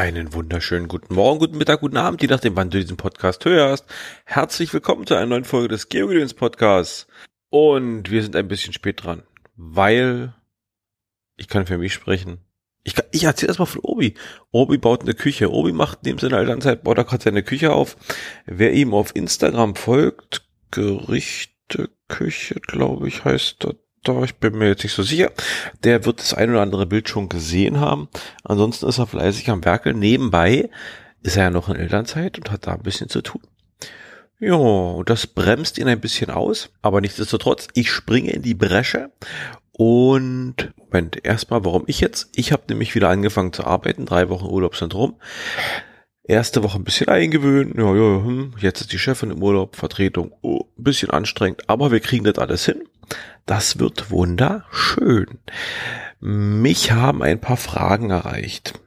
Einen wunderschönen guten Morgen, guten Mittag, guten Abend, je nachdem, wann du diesen Podcast hörst. Herzlich willkommen zu einer neuen Folge des GeoGedöns Podcasts. Und wir sind ein bisschen spät dran, weil ich kann für mich sprechen. Ich, kann, ich erzähle erstmal von Obi. Obi baut eine Küche. Obi macht neben seiner Elternzeit, baut er gerade seine Küche auf. Wer ihm auf Instagram folgt, Gerichte Küche, glaube ich, heißt das da, ich bin mir jetzt nicht so sicher. Der wird das ein oder andere Bild schon gesehen haben. Ansonsten ist er fleißig am Werkel. Nebenbei ist er ja noch in Elternzeit und hat da ein bisschen zu tun. Ja, das bremst ihn ein bisschen aus. Aber nichtsdestotrotz, ich springe in die Bresche und Moment, erstmal, warum ich jetzt? Ich habe nämlich wieder angefangen zu arbeiten. Drei Wochen Urlaub sind rum. Erste Woche ein bisschen eingewöhnt. Ja, ja, hm. Jetzt ist die Chefin im Urlaub, Vertretung, oh, ein bisschen anstrengend, aber wir kriegen das alles hin. Das wird wunderschön. Mich haben ein paar Fragen erreicht.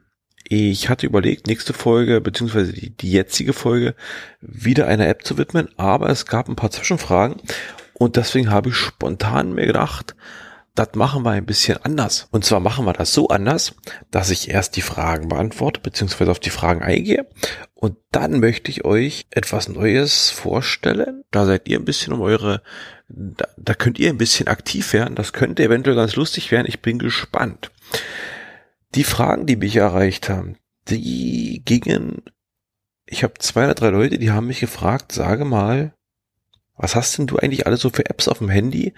Ich hatte überlegt, nächste Folge, beziehungsweise die, die jetzige Folge, wieder einer App zu widmen, aber es gab ein paar Zwischenfragen und deswegen habe ich spontan mir gedacht, das machen wir ein bisschen anders. Und zwar machen wir das so anders, dass ich erst die Fragen beantworte, beziehungsweise auf die Fragen eingehe. Und dann möchte ich euch etwas Neues vorstellen. Da seid ihr ein bisschen um eure, da, da könnt ihr ein bisschen aktiv werden. Das könnte eventuell ganz lustig werden. Ich bin gespannt. Die Fragen, die mich erreicht haben, die gingen, ich habe zwei oder drei Leute, die haben mich gefragt, sage mal, was hast denn du eigentlich alles so für Apps auf dem Handy,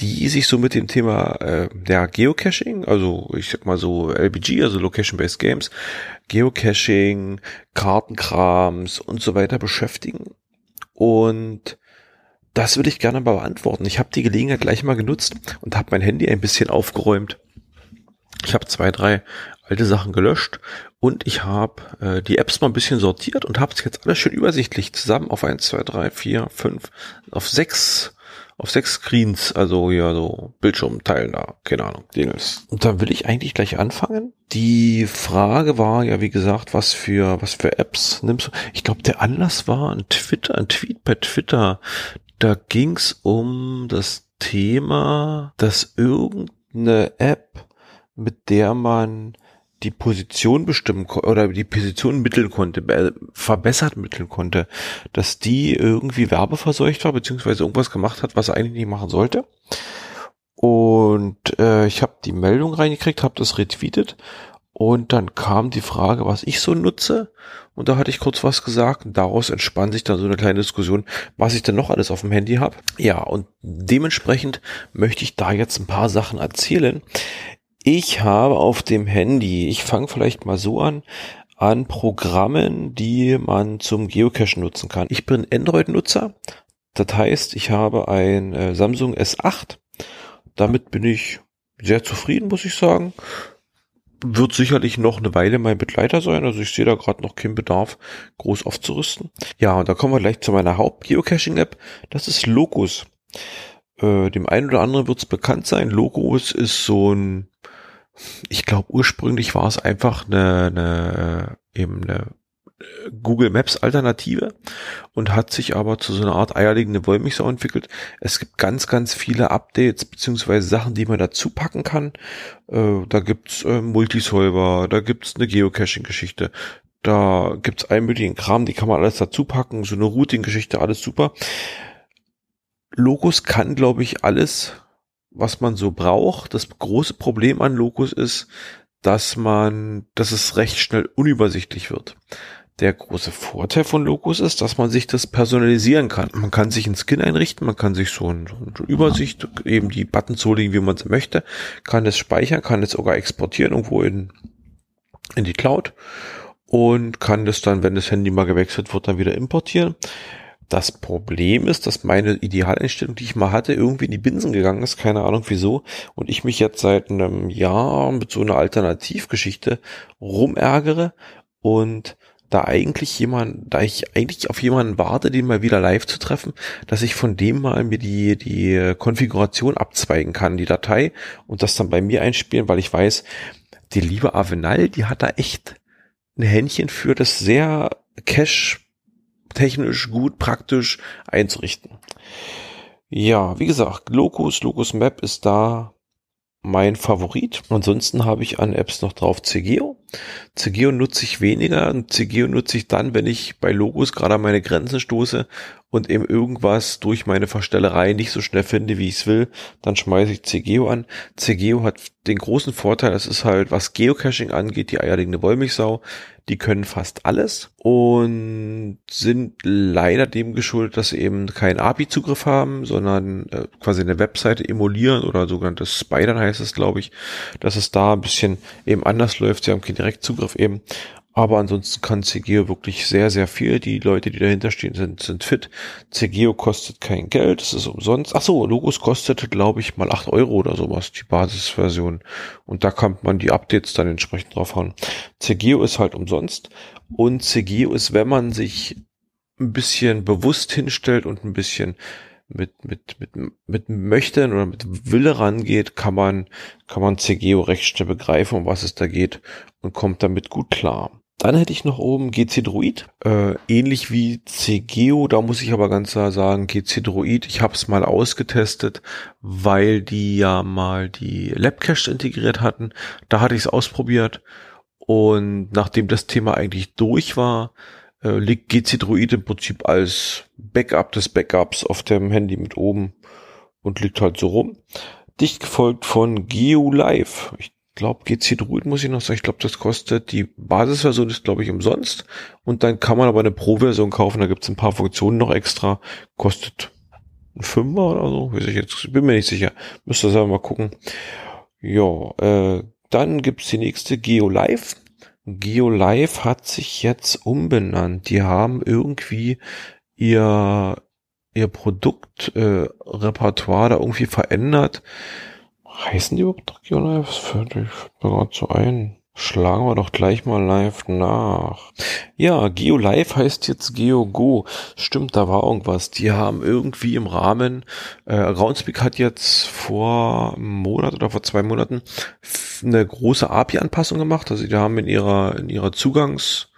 die sich so mit dem Thema äh, der Geocaching, also ich sag mal so LBG, also Location-Based Games, Geocaching, Kartenkrams und so weiter beschäftigen. Und das würde ich gerne mal beantworten. Ich habe die Gelegenheit gleich mal genutzt und habe mein Handy ein bisschen aufgeräumt. Ich habe zwei, drei alte Sachen gelöscht und ich habe äh, die Apps mal ein bisschen sortiert und habe es jetzt alles schön übersichtlich zusammen auf eins, zwei, drei, vier, fünf, auf sechs auf sechs Screens, also ja, so Bildschirm teilen da, keine Ahnung, Dingels. Und da will ich eigentlich gleich anfangen. Die Frage war ja, wie gesagt, was für, was für Apps nimmst du? Ich glaube, der Anlass war ein Twitter, ein Tweet bei Twitter. Da ging's um das Thema, dass irgendeine App, mit der man die Position bestimmen oder die Position mitteln konnte, verbessert mitteln konnte, dass die irgendwie werbeverseucht war, beziehungsweise irgendwas gemacht hat, was eigentlich nicht machen sollte. Und äh, ich habe die Meldung reingekriegt, habe das retweetet und dann kam die Frage, was ich so nutze. Und da hatte ich kurz was gesagt. Daraus entspann sich dann so eine kleine Diskussion, was ich denn noch alles auf dem Handy habe. Ja, und dementsprechend möchte ich da jetzt ein paar Sachen erzählen. Ich habe auf dem Handy, ich fange vielleicht mal so an, an Programmen, die man zum Geocachen nutzen kann. Ich bin Android-Nutzer. Das heißt, ich habe ein äh, Samsung S8. Damit bin ich sehr zufrieden, muss ich sagen. Wird sicherlich noch eine Weile mein Begleiter sein. Also ich sehe da gerade noch keinen Bedarf, groß aufzurüsten. Ja, und da kommen wir gleich zu meiner Haupt-Geocaching-App. Das ist Locus. Äh, dem einen oder anderen wird es bekannt sein. Locus ist so ein ich glaube, ursprünglich war es einfach eine, eine eben eine Google Maps Alternative und hat sich aber zu so einer Art eierlegende Wollmilchsau entwickelt. Es gibt ganz, ganz viele Updates beziehungsweise Sachen, die man dazu packen kann. Äh, da gibt's äh, Multisolver, da gibt's eine Geocaching-Geschichte, da gibt's allen möglichen Kram, die kann man alles dazu packen, so eine Routing-Geschichte, alles super. Logos kann, glaube ich, alles was man so braucht. Das große Problem an Locus ist, dass man, dass es recht schnell unübersichtlich wird. Der große Vorteil von Locus ist, dass man sich das personalisieren kann. Man kann sich einen Skin einrichten, man kann sich so, ein, so eine Übersicht, eben die Buttons so wie man es möchte, kann es speichern, kann es sogar exportieren irgendwo in, in die Cloud und kann das dann, wenn das Handy mal gewechselt wird, dann wieder importieren. Das Problem ist, dass meine Idealeinstellung, die ich mal hatte, irgendwie in die Binsen gegangen ist, keine Ahnung wieso, und ich mich jetzt seit einem Jahr mit so einer Alternativgeschichte rumärgere und da eigentlich jemand, da ich eigentlich auf jemanden warte, den mal wieder live zu treffen, dass ich von dem mal mir die, die Konfiguration abzweigen kann, die Datei und das dann bei mir einspielen, weil ich weiß, die liebe Avenal, die hat da echt ein Händchen für das sehr Cache technisch gut, praktisch einzurichten. Ja, wie gesagt, Locus, Locus Map ist da mein Favorit. Ansonsten habe ich an Apps noch drauf CGO. CGO nutze ich weniger CGO nutze ich dann, wenn ich bei Logos gerade an meine Grenzen stoße und eben irgendwas durch meine Verstellerei nicht so schnell finde, wie ich es will, dann schmeiße ich CGO an. CGO hat den großen Vorteil, es ist halt, was Geocaching angeht, die eierlegende Wollmilchsau. Die können fast alles und sind leider dem geschuldet, dass sie eben keinen API-Zugriff haben, sondern äh, quasi eine Webseite emulieren oder sogenanntes Spidern heißt es, glaube ich, dass es da ein bisschen eben anders läuft. Sie haben keinen Direktzugriff eben. Aber ansonsten kann CGO wirklich sehr, sehr viel. Die Leute, die dahinter stehen, sind, sind fit. CGO kostet kein Geld, es ist umsonst. Ach so, Logos kostet, glaube ich, mal acht Euro oder sowas, die Basisversion. Und da kann man die Updates dann entsprechend draufhauen. CGO ist halt umsonst. Und CGO ist, wenn man sich ein bisschen bewusst hinstellt und ein bisschen mit, mit, mit, mit Möchten oder mit Wille rangeht, kann man, kann man CGO recht schnell begreifen, um was es da geht und kommt damit gut klar. Dann hätte ich noch oben GC Droid, äh, ähnlich wie CGO, da muss ich aber ganz klar sagen, GC Droid, ich habe es mal ausgetestet, weil die ja mal die Labcache integriert hatten. Da hatte ich es ausprobiert und nachdem das Thema eigentlich durch war, äh, liegt GC Droid im Prinzip als Backup des Backups auf dem Handy mit oben und liegt halt so rum. Dicht gefolgt von Geo Live. Ich glaube, GC Druid muss ich noch sagen. Ich glaube, das kostet, die Basisversion ist, glaube ich, umsonst. Und dann kann man aber eine Pro-Version kaufen. Da gibt es ein paar Funktionen noch extra. Kostet ein Fünfer oder so. Weiß ich jetzt, bin mir nicht sicher. Müsste selber mal gucken. Ja, äh, dann gibt's die nächste Geo Live. Geo Live hat sich jetzt umbenannt. Die haben irgendwie ihr, ihr Produktrepertoire äh, da irgendwie verändert Heißen die überhaupt Regional Live? Fällt mir gerade so ein. Schlagen wir doch gleich mal live nach. Ja, Geo Live heißt jetzt Geo Go. Stimmt, da war irgendwas. Die haben irgendwie im Rahmen, äh, Groundspeak hat jetzt vor einem Monat oder vor zwei Monaten eine große API-Anpassung gemacht. Also die haben in ihrer, in ihrer Zugangs,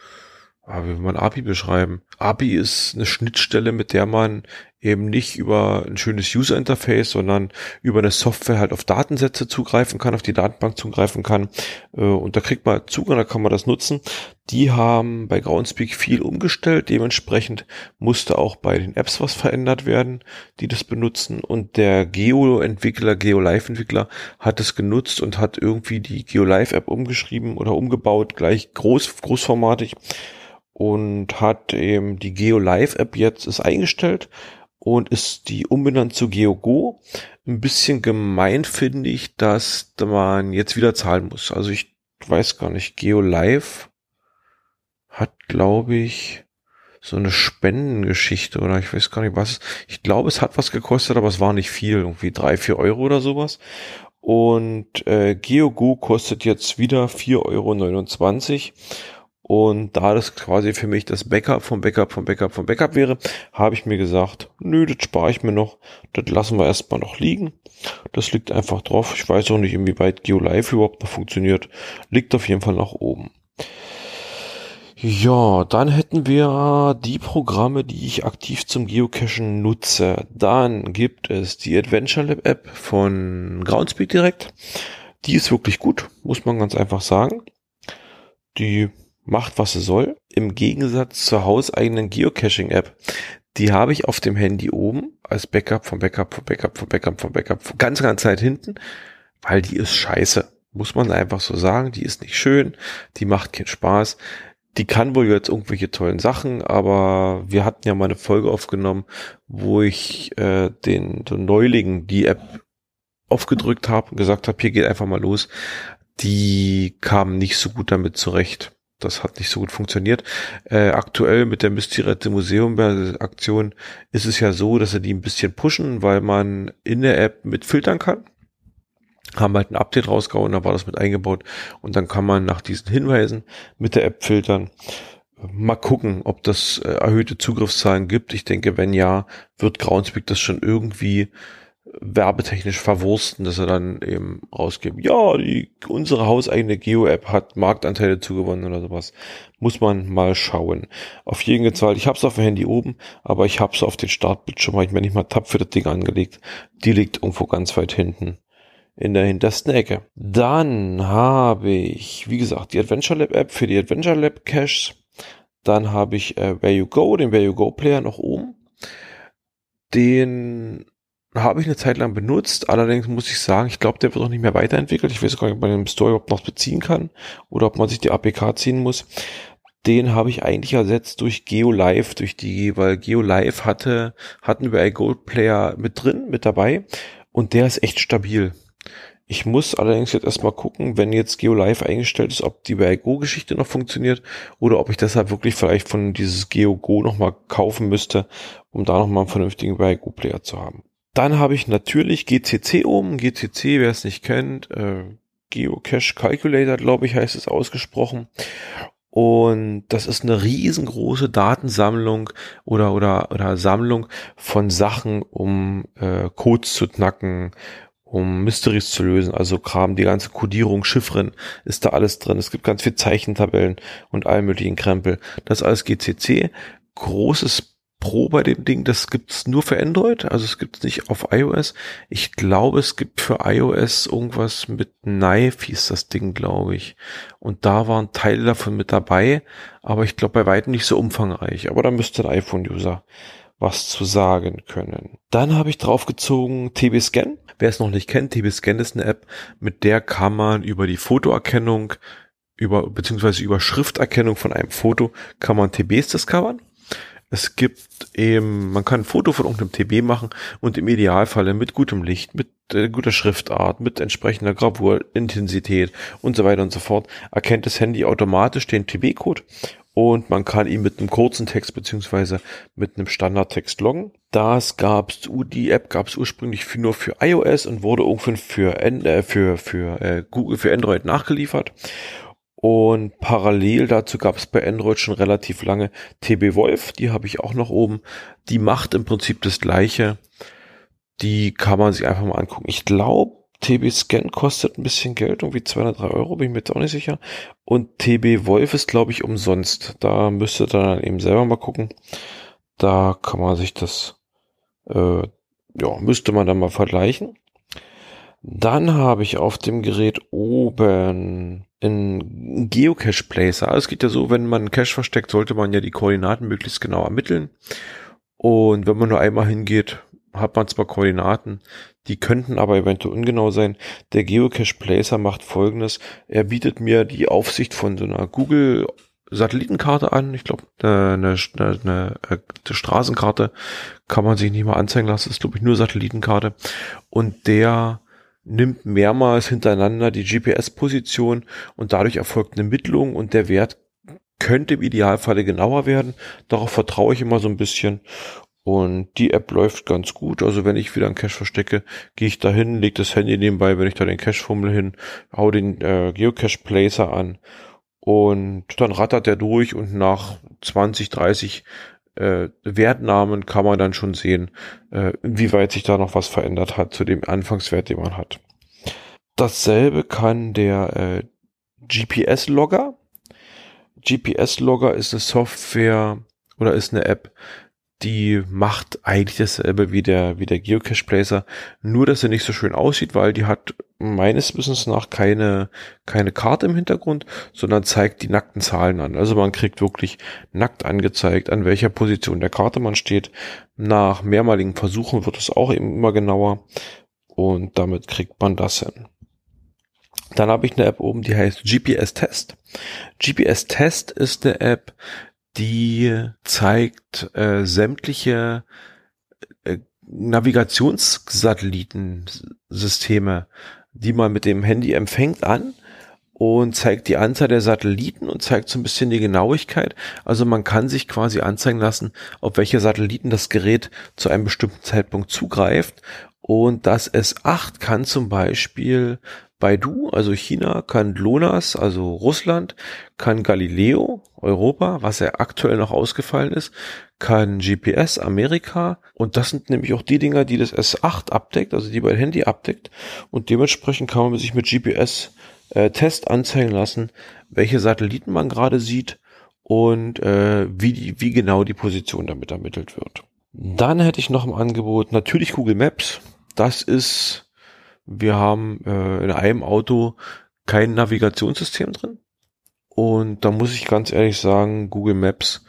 ah, wie will man API beschreiben? API ist eine Schnittstelle, mit der man eben nicht über ein schönes User Interface, sondern über eine Software halt auf Datensätze zugreifen kann, auf die Datenbank zugreifen kann. Äh, und da kriegt man Zugang, da kann man das nutzen. Die haben bei Groundspeak viel umgestellt. Dementsprechend musste auch bei den Apps was verändert werden, die das benutzen. Und der Geo-Entwickler, Geo-Live-Entwickler hat es genutzt und hat irgendwie die Geo-Live-App umgeschrieben oder umgebaut, gleich groß, großformatig und hat eben die Geo Live App jetzt ist eingestellt und ist die umbenannt zu GeoGo. Ein bisschen gemein finde ich, dass man jetzt wieder zahlen muss. Also ich weiß gar nicht, Geo Live hat, glaube ich, so eine Spendengeschichte oder ich weiß gar nicht was. Ich glaube, es hat was gekostet, aber es war nicht viel, irgendwie drei, vier Euro oder sowas. Und äh, GeoGo kostet jetzt wieder 4,29 Euro. Und da das quasi für mich das Backup vom Backup vom Backup vom Backup wäre, habe ich mir gesagt, nö, das spare ich mir noch. Das lassen wir erstmal noch liegen. Das liegt einfach drauf. Ich weiß auch nicht, inwieweit GeoLive überhaupt noch funktioniert. Liegt auf jeden Fall nach oben. Ja, dann hätten wir die Programme, die ich aktiv zum Geocachen nutze. Dann gibt es die Adventure Lab App von Groundspeak direkt. Die ist wirklich gut, muss man ganz einfach sagen. Die macht, was sie soll. Im Gegensatz zur hauseigenen Geocaching-App. Die habe ich auf dem Handy oben als Backup vom Backup vom Backup vom Backup vom Backup von ganz, ganz Zeit hinten, weil die ist scheiße. Muss man einfach so sagen. Die ist nicht schön. Die macht keinen Spaß. Die kann wohl jetzt irgendwelche tollen Sachen, aber wir hatten ja mal eine Folge aufgenommen, wo ich äh, den, den Neulingen die App aufgedrückt habe und gesagt habe, hier geht einfach mal los. Die kamen nicht so gut damit zurecht das hat nicht so gut funktioniert. Äh, aktuell mit der Mysteriette Museum Aktion ist es ja so, dass sie die ein bisschen pushen, weil man in der App mit filtern kann. Haben halt ein Update rausgehauen, da war das mit eingebaut und dann kann man nach diesen Hinweisen mit der App filtern. Mal gucken, ob das äh, erhöhte Zugriffszahlen gibt. Ich denke, wenn ja, wird Groundspeak das schon irgendwie werbetechnisch verwursten, dass er dann eben rausgeben, ja, die, unsere hauseigene Geo-App hat Marktanteile zugewonnen oder sowas. Muss man mal schauen. Auf jeden Fall, ich habe es auf dem Handy oben, aber ich habe es auf den Startbildschirm, habe ich mir nicht mal tapfer das Ding angelegt. Die liegt irgendwo ganz weit hinten in der hintersten Ecke. Dann habe ich, wie gesagt, die Adventure Lab App für die Adventure Lab Caches. Dann habe ich äh, Where You Go, den Where You Go Player noch oben. Den habe ich eine Zeit lang benutzt. Allerdings muss ich sagen, ich glaube, der wird auch nicht mehr weiterentwickelt. Ich weiß gar nicht, ob man den Store überhaupt noch beziehen kann oder ob man sich die APK ziehen muss. Den habe ich eigentlich ersetzt durch GeoLive, durch die, weil GeoLive hatte, hatten wir ein Gold Player mit drin, mit dabei und der ist echt stabil. Ich muss allerdings jetzt erstmal gucken, wenn jetzt GeoLive eingestellt ist, ob die BRGO-Geschichte noch funktioniert oder ob ich deshalb wirklich vielleicht von dieses GeoGo nochmal kaufen müsste, um da nochmal einen vernünftigen BRGO-Player zu haben. Dann habe ich natürlich GCC oben. GCC, wer es nicht kennt, äh, Geocache Calculator, glaube ich, heißt es ausgesprochen. Und das ist eine riesengroße Datensammlung oder, oder, oder Sammlung von Sachen, um äh, Codes zu knacken, um Mysteries zu lösen. Also Kram, die ganze Codierung, Chiffren ist da alles drin. Es gibt ganz viel Zeichentabellen und all möglichen Krempel. Das alles GCC. Großes Pro bei dem Ding, das gibt's nur für Android, also es gibt's nicht auf iOS. Ich glaube, es gibt für iOS irgendwas mit Knife, hieß das Ding, glaube ich. Und da waren Teile davon mit dabei, aber ich glaube bei weitem nicht so umfangreich. Aber da müsste ein iPhone-User was zu sagen können. Dann habe ich draufgezogen TB Scan. Wer es noch nicht kennt, TB Scan ist eine App, mit der kann man über die Fotoerkennung, über, beziehungsweise über Schrifterkennung von einem Foto, kann man TBs discovern. Es gibt eben, man kann ein Foto von irgendeinem TB machen und im Idealfall mit gutem Licht, mit äh, guter Schriftart, mit entsprechender Gravur, Intensität und so weiter und so fort, erkennt das Handy automatisch den TB-Code und man kann ihn mit einem kurzen Text beziehungsweise mit einem Standardtext loggen. Das gab's, die App gab's ursprünglich für, nur für iOS und wurde irgendwann für, äh, für, für äh, Google, für Android nachgeliefert. Und parallel dazu gab's bei Android schon relativ lange TB Wolf, die habe ich auch noch oben. Die macht im Prinzip das gleiche. Die kann man sich einfach mal angucken. Ich glaube, TB Scan kostet ein bisschen Geld, irgendwie 203 Euro, bin ich mir jetzt auch nicht sicher. Und TB Wolf ist, glaube ich, umsonst. Da müsste ihr dann eben selber mal gucken. Da kann man sich das, äh, ja, müsste man dann mal vergleichen. Dann habe ich auf dem Gerät oben einen Geocache Placer. Es geht ja so, wenn man einen Cache versteckt, sollte man ja die Koordinaten möglichst genau ermitteln. Und wenn man nur einmal hingeht, hat man zwar Koordinaten, die könnten aber eventuell ungenau sein. Der Geocache Placer macht folgendes. Er bietet mir die Aufsicht von so einer Google Satellitenkarte an. Ich glaube, eine, eine, eine, eine Straßenkarte kann man sich nicht mal anzeigen lassen. Das ist, glaube ich, nur Satellitenkarte. Und der nimmt mehrmals hintereinander die GPS-Position und dadurch erfolgt eine Mittlung und der Wert könnte im Idealfalle genauer werden. Darauf vertraue ich immer so ein bisschen und die App läuft ganz gut. Also wenn ich wieder einen Cache verstecke, gehe ich da hin, lege das Handy nebenbei, wenn ich da den Cache fummel hin, hau den äh, Geocache Placer an und dann rattert der durch und nach 20, 30 äh, Wertnamen kann man dann schon sehen, äh, inwieweit sich da noch was verändert hat zu dem Anfangswert, den man hat. Dasselbe kann der äh, GPS-Logger. GPS-Logger ist eine Software oder ist eine App, die macht eigentlich dasselbe wie der, wie der Geocache Placer, nur dass er nicht so schön aussieht, weil die hat meines Wissens nach keine, keine Karte im Hintergrund, sondern zeigt die nackten Zahlen an. Also man kriegt wirklich nackt angezeigt, an welcher Position der Karte man steht. Nach mehrmaligen Versuchen wird es auch eben immer genauer und damit kriegt man das hin. Dann habe ich eine App oben, die heißt GPS Test. GPS Test ist eine App, die zeigt äh, sämtliche äh, Navigationssatellitensysteme, die man mit dem Handy empfängt, an und zeigt die Anzahl der Satelliten und zeigt so ein bisschen die Genauigkeit. Also man kann sich quasi anzeigen lassen, auf welche Satelliten das Gerät zu einem bestimmten Zeitpunkt zugreift. Und das S8 kann zum Beispiel Baidu, also China, kann GLONASS, also Russland, kann Galileo, Europa, was ja aktuell noch ausgefallen ist, kann GPS, Amerika und das sind nämlich auch die Dinger, die das S8 abdeckt, also die bei Handy abdeckt und dementsprechend kann man sich mit GPS äh, Test anzeigen lassen, welche Satelliten man gerade sieht und äh, wie, die, wie genau die Position damit ermittelt wird. Dann hätte ich noch im Angebot natürlich Google Maps. Das ist Wir haben äh, in einem Auto kein Navigationssystem drin. Und da muss ich ganz ehrlich sagen, Google Maps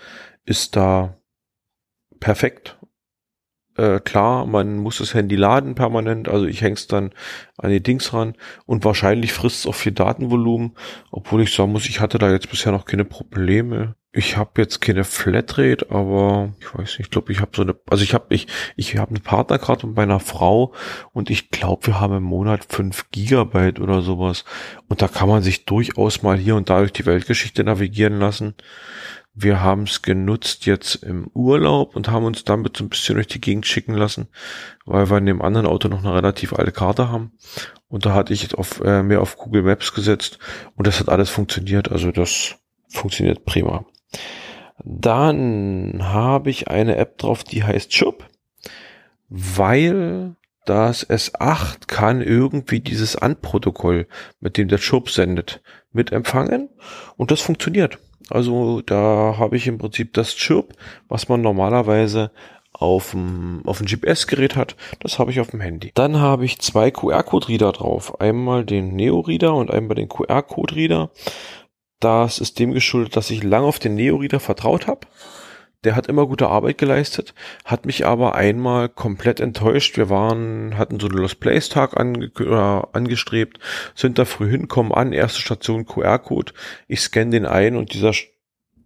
ist da perfekt. Äh, klar, man muss das Handy laden permanent, also ich häng's dann an die Dings ran und wahrscheinlich frisst es auch viel Datenvolumen, obwohl ich sagen muss, ich hatte da jetzt bisher noch keine Probleme. Ich habe jetzt keine Flatrate, aber ich weiß nicht, ich glaube, ich habe so eine, also ich habe ich ich habe eine Partnerkarte mit meiner Frau und ich glaube, wir haben im Monat fünf Gigabyte oder sowas und da kann man sich durchaus mal hier und da durch die Weltgeschichte navigieren lassen. Wir haben es genutzt jetzt im Urlaub und haben uns damit so ein bisschen durch die Gegend schicken lassen, weil wir in dem anderen Auto noch eine relativ alte Karte haben. Und da hatte ich jetzt auf, äh, mehr auf Google Maps gesetzt und das hat alles funktioniert. Also das funktioniert prima. Dann habe ich eine App drauf, die heißt Chup, weil das S8 kann irgendwie dieses ANT-Protokoll, mit dem der Chup sendet, mit empfangen und das funktioniert. Also da habe ich im Prinzip das Chirp, was man normalerweise auf dem, auf dem GPS-Gerät hat, das habe ich auf dem Handy. Dann habe ich zwei QR-Code-Reader drauf. Einmal den Neo-Reader und einmal den QR-Code-Reader. Das ist dem geschuldet, dass ich lange auf den Neo-Reader vertraut habe der hat immer gute Arbeit geleistet, hat mich aber einmal komplett enttäuscht. Wir waren, hatten so einen Lost Place Tag ange äh, angestrebt, sind da früh hinkommen an, erste Station QR-Code. Ich scanne den ein und dieser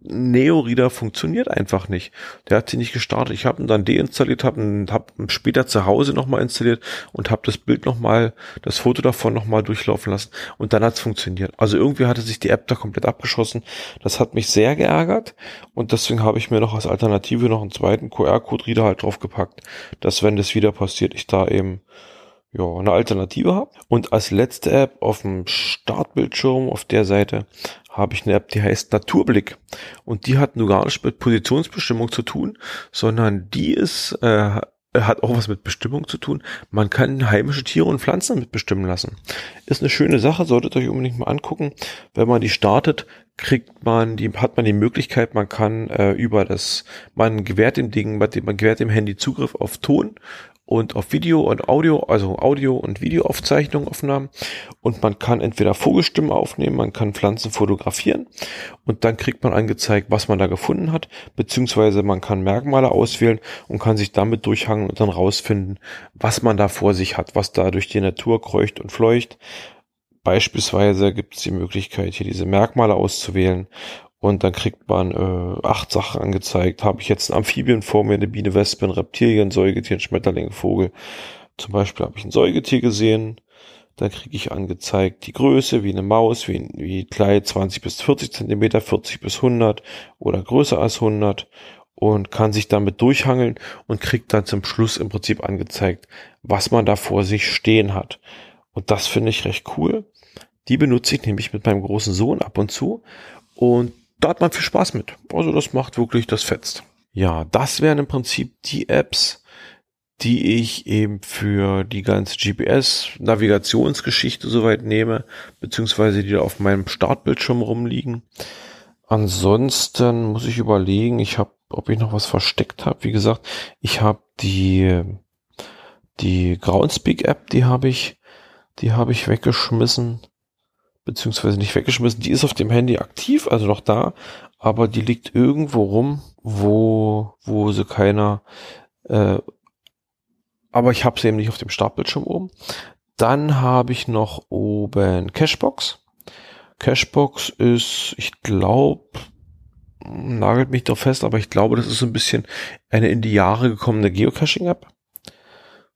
Neo-Reader funktioniert einfach nicht. Der hat sie nicht gestartet. Ich habe ihn dann deinstalliert, habe hab später zu Hause nochmal installiert und habe das Bild nochmal, das Foto davon nochmal durchlaufen lassen und dann hat's funktioniert. Also irgendwie hatte sich die App da komplett abgeschossen. Das hat mich sehr geärgert und deswegen habe ich mir noch als Alternative noch einen zweiten QR-Code-Reader halt draufgepackt, dass wenn das wieder passiert, ich da eben ja, eine Alternative habe. Und als letzte App auf dem Startbildschirm auf der Seite habe ich eine App, die heißt Naturblick. Und die hat nur gar nicht mit Positionsbestimmung zu tun, sondern die ist, äh, hat auch was mit Bestimmung zu tun. Man kann heimische Tiere und Pflanzen mitbestimmen lassen. Ist eine schöne Sache, solltet euch unbedingt mal angucken. Wenn man die startet, kriegt man die, hat man die Möglichkeit, man kann äh, über das, man gewährt dem Ding, man gewährt dem Handy Zugriff auf Ton und auf Video und Audio, also Audio- und Videoaufzeichnungen, Aufnahmen. Und man kann entweder Vogelstimmen aufnehmen, man kann Pflanzen fotografieren und dann kriegt man angezeigt, was man da gefunden hat, beziehungsweise man kann Merkmale auswählen und kann sich damit durchhangen und dann rausfinden, was man da vor sich hat, was da durch die Natur kreucht und fleucht. Beispielsweise gibt es die Möglichkeit, hier diese Merkmale auszuwählen und dann kriegt man äh, acht Sachen angezeigt. Habe ich jetzt ein Amphibien vor mir, eine Biene, Wespe, ein Reptilien, Säugetier, ein Schmetterling, Vogel. Zum Beispiel habe ich ein Säugetier gesehen. Dann kriege ich angezeigt die Größe, wie eine Maus, wie, wie Kleid 20 bis 40 Zentimeter, 40 bis 100 oder größer als 100 und kann sich damit durchhangeln und kriegt dann zum Schluss im Prinzip angezeigt, was man da vor sich stehen hat. Und das finde ich recht cool. Die benutze ich nämlich mit meinem großen Sohn ab und zu und da hat man viel Spaß mit. Also das macht wirklich, das fetzt. Ja, das wären im Prinzip die Apps, die ich eben für die ganze GPS-Navigationsgeschichte soweit nehme, beziehungsweise die auf meinem Startbildschirm rumliegen. Ansonsten muss ich überlegen, ich habe, ob ich noch was versteckt habe. Wie gesagt, ich habe die die Groundspeak App, die habe ich, die habe ich weggeschmissen beziehungsweise nicht weggeschmissen. Die ist auf dem Handy aktiv, also noch da, aber die liegt irgendwo rum, wo, wo sie keiner, äh, aber ich habe sie eben nicht auf dem Startbildschirm oben. Dann habe ich noch oben Cashbox. Cashbox ist, ich glaube, nagelt mich doch fest, aber ich glaube, das ist so ein bisschen eine in die Jahre gekommene Geocaching-App.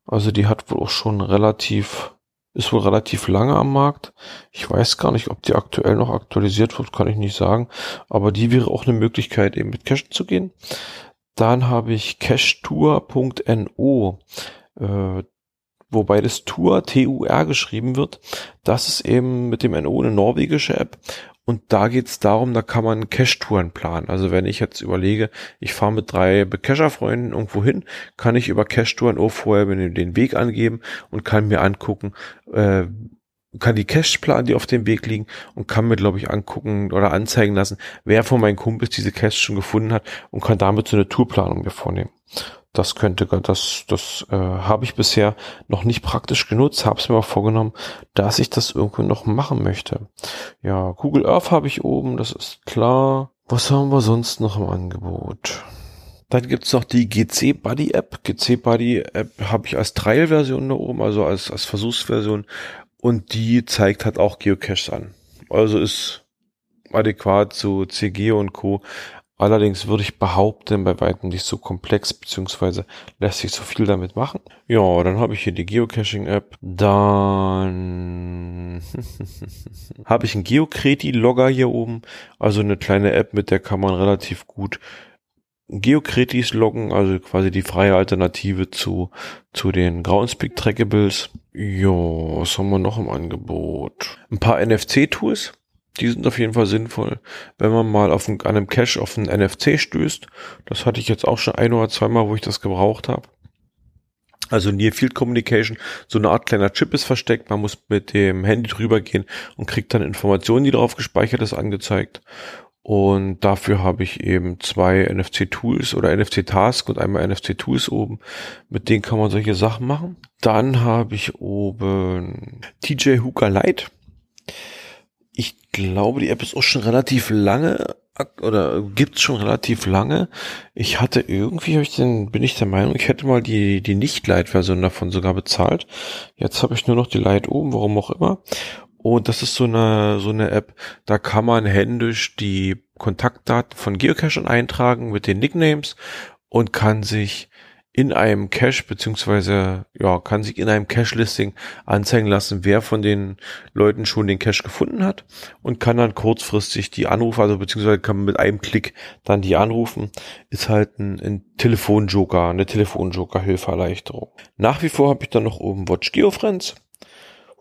Also die hat wohl auch schon relativ ist wohl relativ lange am Markt. Ich weiß gar nicht, ob die aktuell noch aktualisiert wird, kann ich nicht sagen. Aber die wäre auch eine Möglichkeit, eben mit Cash zu gehen. Dann habe ich cashtour.no, äh, wobei das Tour T-U-R geschrieben wird. Das ist eben mit dem NO eine norwegische App und da geht's darum, da kann man Cache-Touren planen. Also wenn ich jetzt überlege, ich fahre mit drei Cacher-Freunden irgendwo hin, kann ich über Cache-Touren auch vorher den Weg angeben und kann mir angucken, äh, kann die Caches planen, die auf dem Weg liegen und kann mir, glaube ich, angucken oder anzeigen lassen, wer von meinen Kumpels diese Caches schon gefunden hat und kann damit so eine Tourplanung mir vornehmen. Das könnte, das, das äh, habe ich bisher noch nicht praktisch genutzt, habe es mir mal vorgenommen, dass ich das irgendwo noch machen möchte. Ja, Google Earth habe ich oben, das ist klar. Was haben wir sonst noch im Angebot? Dann gibt's noch die GC Buddy App. GC Buddy App habe ich als Trial-Version da oben, also als, als Versuchsversion. Und die zeigt halt auch Geocaches an. Also ist adäquat zu CG und Co. Allerdings würde ich behaupten, bei weitem nicht so komplex, beziehungsweise lässt sich so viel damit machen. Ja, dann habe ich hier die Geocaching-App. Dann habe ich einen Geocreti-Logger hier oben. Also eine kleine App, mit der kann man relativ gut Geocretis loggen, also quasi die freie Alternative zu, zu den Groundspeak Trackables. Jo, was haben wir noch im Angebot? Ein paar NFC-Tools die sind auf jeden Fall sinnvoll, wenn man mal auf einen, an einem Cache auf einen NFC stößt. Das hatte ich jetzt auch schon ein oder zweimal, wo ich das gebraucht habe. Also Near Field Communication, so eine Art kleiner Chip ist versteckt. Man muss mit dem Handy drüber gehen und kriegt dann Informationen, die darauf gespeichert ist, angezeigt. Und dafür habe ich eben zwei NFC-Tools oder NFC-Task und einmal NFC-Tools oben. Mit denen kann man solche Sachen machen. Dann habe ich oben TJ Hooker Lite. Ich glaube, die App ist auch schon relativ lange oder gibt's schon relativ lange. Ich hatte irgendwie, hab ich den, bin ich der Meinung, ich hätte mal die, die Nicht-Lite-Version davon sogar bezahlt. Jetzt habe ich nur noch die Lite oben, warum auch immer. Und das ist so eine, so eine App, da kann man händisch die Kontaktdaten von Geocachern eintragen mit den Nicknames und kann sich in einem Cache beziehungsweise ja kann sich in einem Cache-Listing anzeigen lassen, wer von den Leuten schon den Cache gefunden hat und kann dann kurzfristig die Anrufe, also beziehungsweise kann man mit einem Klick dann die anrufen. Ist halt ein, ein Telefonjoker, eine Telefonjoker-Hilfeerleichterung. Nach wie vor habe ich dann noch oben Watch Geofriends.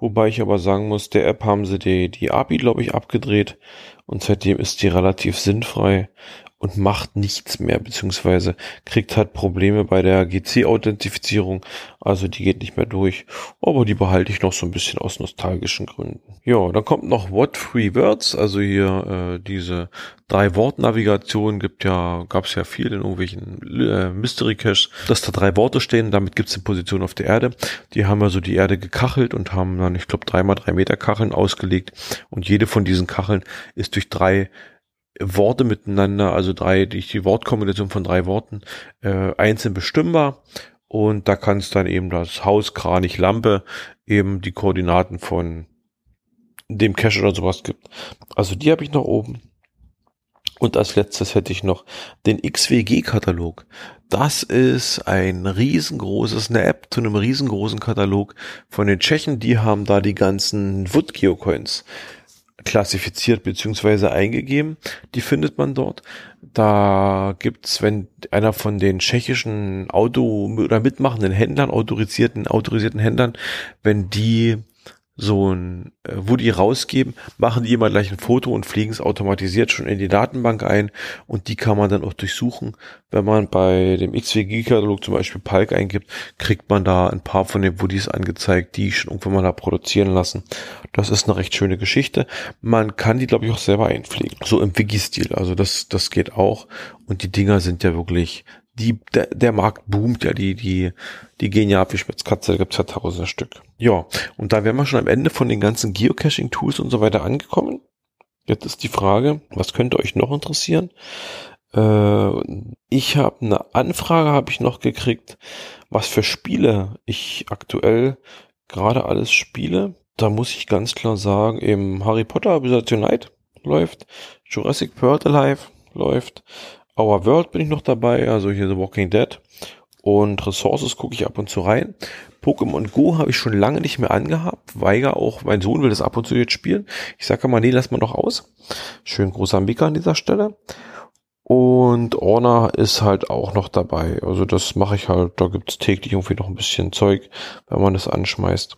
Wobei ich aber sagen muss, der App haben sie die, die API, glaube ich, abgedreht und seitdem ist die relativ sinnfrei und macht nichts mehr, beziehungsweise kriegt halt Probleme bei der GC-Authentifizierung. Also die geht nicht mehr durch. Aber die behalte ich noch so ein bisschen aus nostalgischen Gründen. Ja, dann kommt noch What Three Words, also hier äh, diese drei Wortnavigation gibt ja, gab es ja viel in irgendwelchen äh, Mystery Caches, dass da drei Worte stehen, damit gibt es eine Position auf der Erde. Die haben also die Erde gekachelt und haben dann, ich glaube, dreimal drei Meter Kacheln ausgelegt und jede von diesen Kacheln ist durch drei Worte miteinander, also drei, die, die Wortkombination von drei Worten, äh, einzeln bestimmbar. Und da kannst dann eben das Haus, Kranich, Lampe eben die Koordinaten von dem Cache oder sowas gibt. Also die habe ich noch oben. Und als letztes hätte ich noch den XWG-Katalog. Das ist ein riesengroßes, eine App zu einem riesengroßen Katalog von den Tschechen. Die haben da die ganzen Wood Geocoins klassifiziert beziehungsweise eingegeben. Die findet man dort. Da gibt's, wenn einer von den tschechischen Auto- oder mitmachenden Händlern, autorisierten, autorisierten Händlern, wenn die so ein, äh, wo die rausgeben, machen die immer gleich ein Foto und fliegen es automatisiert schon in die Datenbank ein und die kann man dann auch durchsuchen. Wenn man bei dem XWG-Katalog zum Beispiel Palk eingibt, kriegt man da ein paar von den Woodies angezeigt, die schon irgendwann mal da produzieren lassen. Das ist eine recht schöne Geschichte. Man kann die, glaube ich, auch selber einpflegen. So im Wiki-Stil. Also das, das geht auch. Und die Dinger sind ja wirklich die, der, der Markt boomt ja, die, die, die gehen ja ab wie Spitzkatze, da gibt's ja tausende Stück. Ja, und da wären wir schon am Ende von den ganzen Geocaching-Tools und so weiter angekommen. Jetzt ist die Frage, was könnte euch noch interessieren? Äh, ich habe eine Anfrage, habe ich noch gekriegt, was für Spiele ich aktuell gerade alles spiele. Da muss ich ganz klar sagen, eben Harry Potter Wizards Unite läuft, Jurassic World Alive läuft, Our World bin ich noch dabei, also hier The Walking Dead. Und Resources gucke ich ab und zu rein. Pokémon Go habe ich schon lange nicht mehr angehabt. Weiger auch, mein Sohn will das ab und zu jetzt spielen. Ich sage mal, nee, lass mal noch aus. Schön großer Mika an dieser Stelle. Und Orna ist halt auch noch dabei. Also das mache ich halt, da gibt's täglich irgendwie noch ein bisschen Zeug, wenn man das anschmeißt.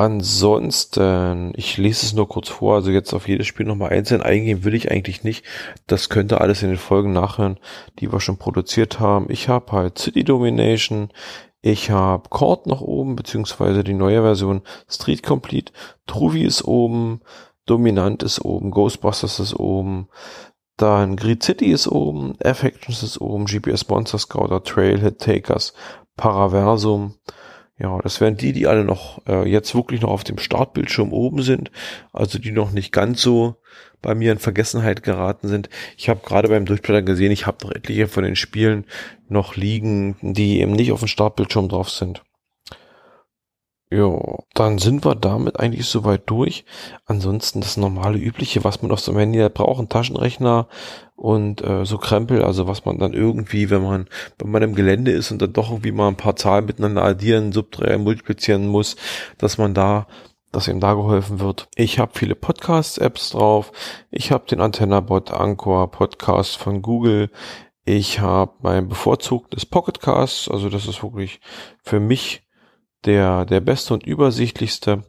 Ansonsten, ich lese es nur kurz vor, also jetzt auf jedes Spiel nochmal einzeln eingehen will ich eigentlich nicht. Das könnt ihr alles in den Folgen nachhören, die wir schon produziert haben. Ich habe halt City Domination, ich habe Court noch oben, beziehungsweise die neue Version Street Complete, Truvi ist oben, Dominant ist oben, Ghostbusters ist oben, Dann Grid City ist oben, F-Actions ist oben, GPS Monster Scouter, Trailhead Takers, Paraversum. Ja, das wären die, die alle noch äh, jetzt wirklich noch auf dem Startbildschirm oben sind, also die noch nicht ganz so bei mir in Vergessenheit geraten sind. Ich habe gerade beim Durchblättern gesehen, ich habe noch etliche von den Spielen noch liegen, die eben nicht auf dem Startbildschirm drauf sind. Ja, dann sind wir damit eigentlich soweit durch. Ansonsten das normale übliche, was man auf so einem Handy braucht, ein Taschenrechner und äh, so Krempel, also was man dann irgendwie, wenn man wenn man im Gelände ist und dann doch irgendwie mal ein paar Zahlen miteinander addieren, subtrahieren, multiplizieren muss, dass man da dass ihm da geholfen wird. Ich habe viele Podcast-Apps drauf. Ich habe den Antenna-Bot Anchor Podcast von Google. Ich habe mein bevorzugtes Pocketcast, also das ist wirklich für mich der, der beste und übersichtlichste.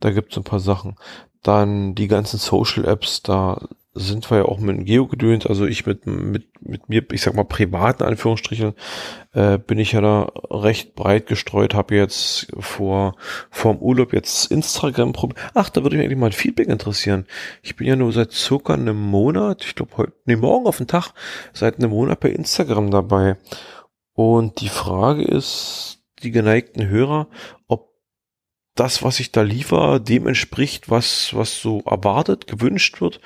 Da gibt's ein paar Sachen. Dann die ganzen Social Apps, da sind wir ja auch mit Geo gedönt, also ich mit, mit, mit mir, ich sag mal privaten Anführungsstrichen, äh, bin ich ja da recht breit gestreut, habe jetzt vor, vor dem Urlaub jetzt Instagram probiert. Ach, da würde mich eigentlich mal ein Feedback interessieren. Ich bin ja nur seit circa einem Monat, ich glaube heute, nee, morgen auf den Tag, seit einem Monat bei Instagram dabei. Und die Frage ist, die geneigten Hörer, ob das, was ich da liefere, dem entspricht, was, was so erwartet, gewünscht wird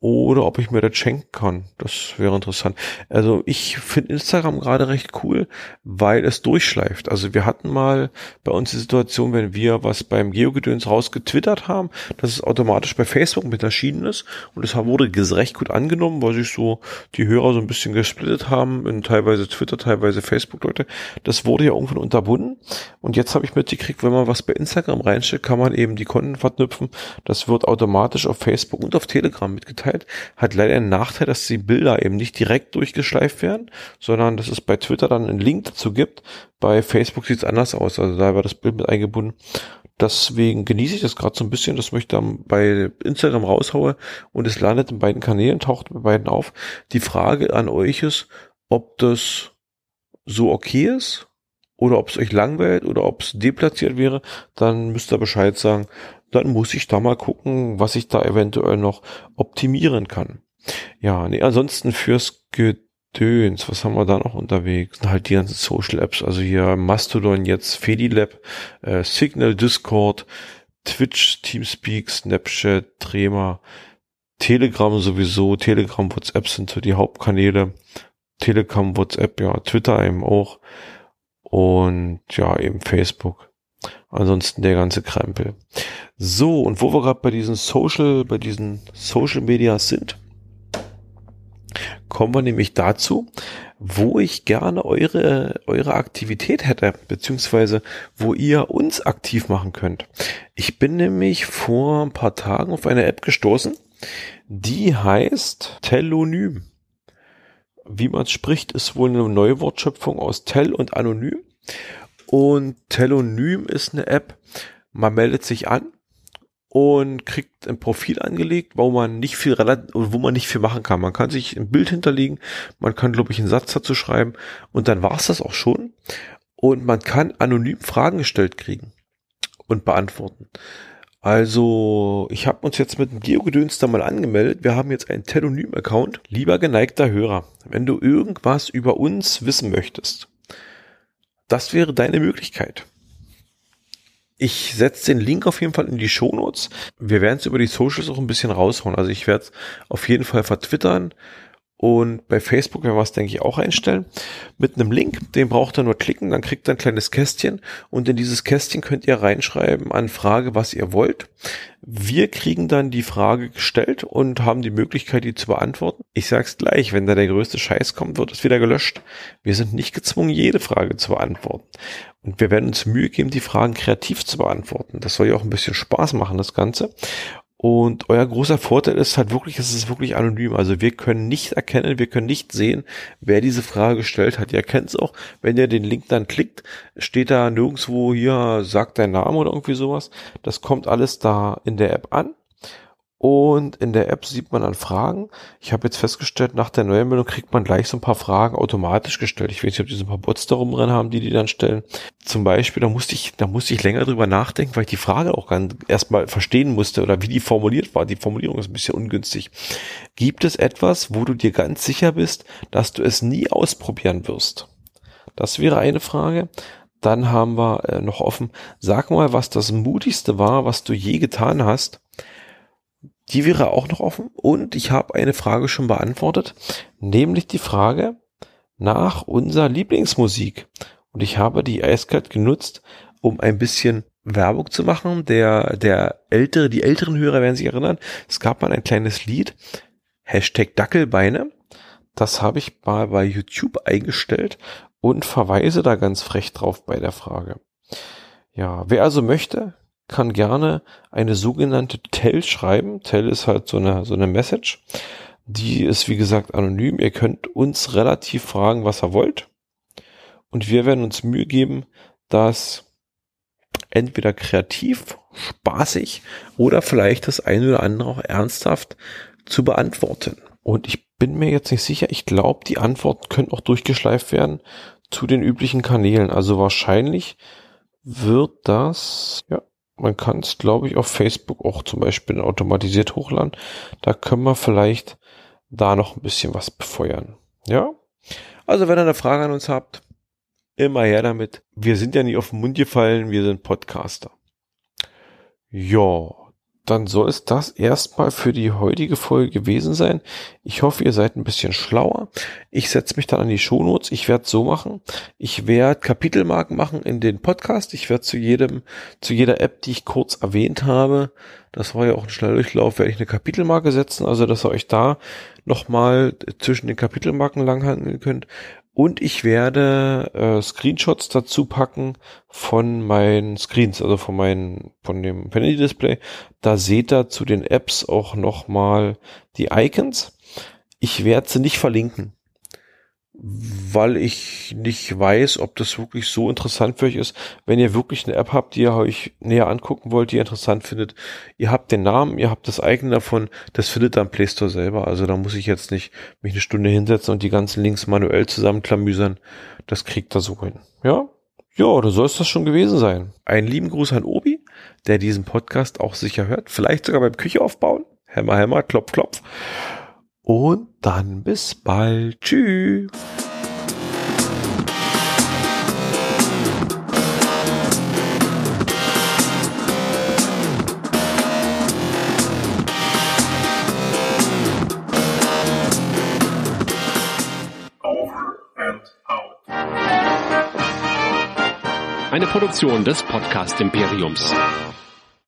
oder ob ich mir das schenken kann. Das wäre interessant. Also ich finde Instagram gerade recht cool, weil es durchschleift. Also wir hatten mal bei uns die Situation, wenn wir was beim Geogedöns rausgetwittert haben, dass es automatisch bei Facebook mit erschienen ist und es wurde recht gut angenommen, weil sich so die Hörer so ein bisschen gesplittet haben in teilweise Twitter, teilweise Facebook-Leute. Das wurde ja irgendwann unterbunden und jetzt habe ich mitgekriegt, wenn man was bei Instagram reinstellt, kann man eben die Konten verknüpfen. Das wird automatisch auf Facebook und auf Telegram mitgeteilt Möglichkeit, hat leider einen Nachteil, dass die Bilder eben nicht direkt durchgeschleift werden, sondern dass es bei Twitter dann einen Link dazu gibt. Bei Facebook sieht es anders aus, also da war das Bild mit eingebunden. Deswegen genieße ich das gerade so ein bisschen, dass ich dann bei Instagram raushaue und es landet in beiden Kanälen, taucht bei beiden auf. Die Frage an euch ist, ob das so okay ist oder ob es euch langweilt oder ob es deplatziert wäre, dann müsst ihr Bescheid sagen dann muss ich da mal gucken, was ich da eventuell noch optimieren kann. Ja, nee, ansonsten fürs Gedöns, was haben wir da noch unterwegs? Halt die ganzen Social Apps, also hier Mastodon jetzt, Fedilab, äh, Signal, Discord, Twitch, Teamspeak, Snapchat, Trema, Telegram sowieso, Telegram, WhatsApp sind so die Hauptkanäle. Telegram, WhatsApp, ja, Twitter eben auch. Und ja, eben Facebook. Ansonsten der ganze Krempel. So, und wo wir gerade bei diesen Social, bei diesen Social Media sind, kommen wir nämlich dazu, wo ich gerne eure, eure Aktivität hätte, beziehungsweise wo ihr uns aktiv machen könnt. Ich bin nämlich vor ein paar Tagen auf eine App gestoßen, die heißt Telonym. Wie man spricht, ist wohl eine neue Wortschöpfung aus Tel und Anonym. Und Telonym ist eine App, man meldet sich an und kriegt ein Profil angelegt, wo man nicht viel wo man nicht viel machen kann. Man kann sich ein Bild hinterlegen, man kann, glaube ich, einen Satz dazu schreiben und dann war es das auch schon. Und man kann anonym Fragen gestellt kriegen und beantworten. Also, ich habe uns jetzt mit dem Geogedöns da mal angemeldet. Wir haben jetzt einen Telonym-Account. Lieber geneigter Hörer, wenn du irgendwas über uns wissen möchtest, das wäre deine Möglichkeit. Ich setze den Link auf jeden Fall in die Shownotes. Wir werden es über die Socials auch ein bisschen raushauen. Also ich werde es auf jeden Fall vertwittern. Und bei Facebook werden wir es, denke ich, auch einstellen. Mit einem Link, den braucht ihr nur klicken, dann kriegt ihr ein kleines Kästchen und in dieses Kästchen könnt ihr reinschreiben an Frage, was ihr wollt. Wir kriegen dann die Frage gestellt und haben die Möglichkeit, die zu beantworten. Ich sag's gleich, wenn da der größte Scheiß kommt, wird es wieder gelöscht. Wir sind nicht gezwungen, jede Frage zu beantworten. Und wir werden uns Mühe geben, die Fragen kreativ zu beantworten. Das soll ja auch ein bisschen Spaß machen, das Ganze. Und euer großer Vorteil ist halt wirklich, es ist wirklich anonym. Also wir können nicht erkennen, wir können nicht sehen, wer diese Frage gestellt hat. Ihr erkennt es auch, wenn ihr den Link dann klickt, steht da nirgendwo hier, sagt dein Name oder irgendwie sowas. Das kommt alles da in der App an. Und in der App sieht man dann Fragen. Ich habe jetzt festgestellt, nach der Neuanmeldung kriegt man gleich so ein paar Fragen automatisch gestellt. Ich weiß nicht, ob die so ein paar Bots da rumrennen haben, die die dann stellen. Zum Beispiel, da musste ich, da musste ich länger drüber nachdenken, weil ich die Frage auch ganz erstmal verstehen musste oder wie die formuliert war. Die Formulierung ist ein bisschen ungünstig. Gibt es etwas, wo du dir ganz sicher bist, dass du es nie ausprobieren wirst? Das wäre eine Frage. Dann haben wir äh, noch offen, sag mal, was das mutigste war, was du je getan hast die wäre auch noch offen. Und ich habe eine Frage schon beantwortet, nämlich die Frage nach unserer Lieblingsmusik. Und ich habe die eiskalt genutzt, um ein bisschen Werbung zu machen. Der, der ältere, die älteren Hörer werden sich erinnern. Es gab mal ein kleines Lied, Hashtag Dackelbeine. Das habe ich mal bei YouTube eingestellt und verweise da ganz frech drauf bei der Frage. Ja, wer also möchte, kann gerne eine sogenannte Tell schreiben. Tell ist halt so eine, so eine Message. Die ist, wie gesagt, anonym. Ihr könnt uns relativ fragen, was ihr wollt. Und wir werden uns Mühe geben, das entweder kreativ, spaßig oder vielleicht das eine oder andere auch ernsthaft zu beantworten. Und ich bin mir jetzt nicht sicher. Ich glaube, die Antworten können auch durchgeschleift werden zu den üblichen Kanälen. Also wahrscheinlich wird das, ja, man kann es, glaube ich, auf Facebook auch zum Beispiel automatisiert hochladen. Da können wir vielleicht da noch ein bisschen was befeuern. Ja? Also wenn ihr eine Frage an uns habt, immer her damit. Wir sind ja nicht auf den Mund gefallen, wir sind Podcaster. Ja, dann soll es das erstmal für die heutige Folge gewesen sein. Ich hoffe, ihr seid ein bisschen schlauer. Ich setze mich dann an die Shownotes. Ich werde so machen. Ich werde Kapitelmarken machen in den Podcast. Ich werde zu jedem, zu jeder App, die ich kurz erwähnt habe, das war ja auch ein Schnelldurchlauf, werde ich eine Kapitelmarke setzen, also dass ihr euch da nochmal zwischen den Kapitelmarken langhandeln könnt. Und ich werde äh, Screenshots dazu packen von meinen Screens, also von meinen, von dem Vanity-Display. Da seht ihr zu den Apps auch nochmal die Icons. Ich werde sie nicht verlinken weil ich nicht weiß, ob das wirklich so interessant für euch ist. Wenn ihr wirklich eine App habt, die ihr euch näher angucken wollt, die ihr interessant findet, ihr habt den Namen, ihr habt das eigene davon, das findet dann Play Store selber. Also da muss ich jetzt nicht mich eine Stunde hinsetzen und die ganzen Links manuell zusammenklamüsern. Das kriegt er so hin. Ja? Ja, da soll es das schon gewesen sein. Einen lieben Gruß an Obi, der diesen Podcast auch sicher hört. Vielleicht sogar beim Küche aufbauen. Hämmer, hämmer, klopf, klopf. Und dann bis bald. Tschüss. Eine Produktion des Podcast Imperiums.